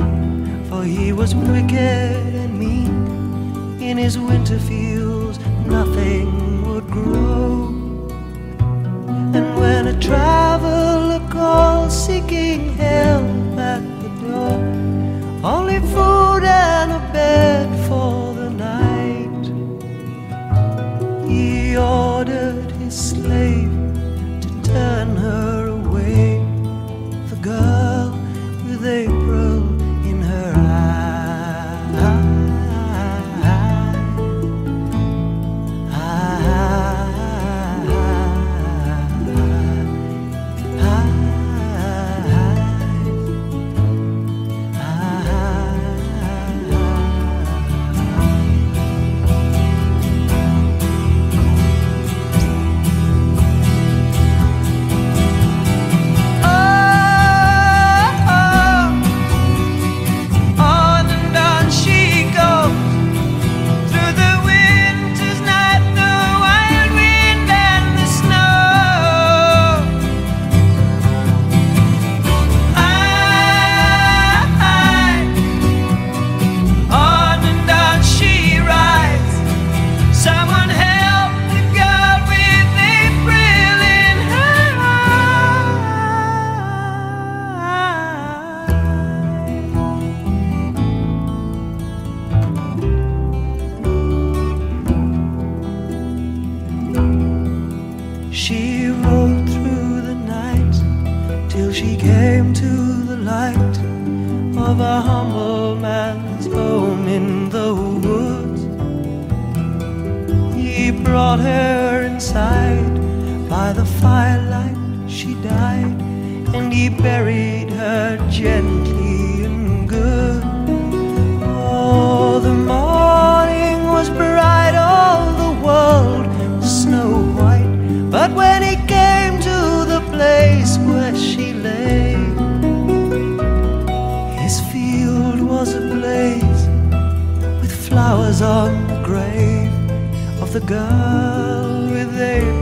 for he was wicked and mean. In his winter fields, nothing would grow. And when a traveler calls seeking help at the door, only food and a bed for the night, he ordered his slave on the grave of the girl with a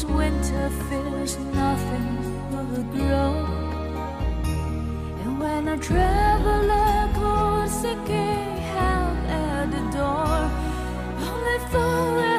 This winter feels nothing but grow. And when a traveler calls seeking help at the door, only for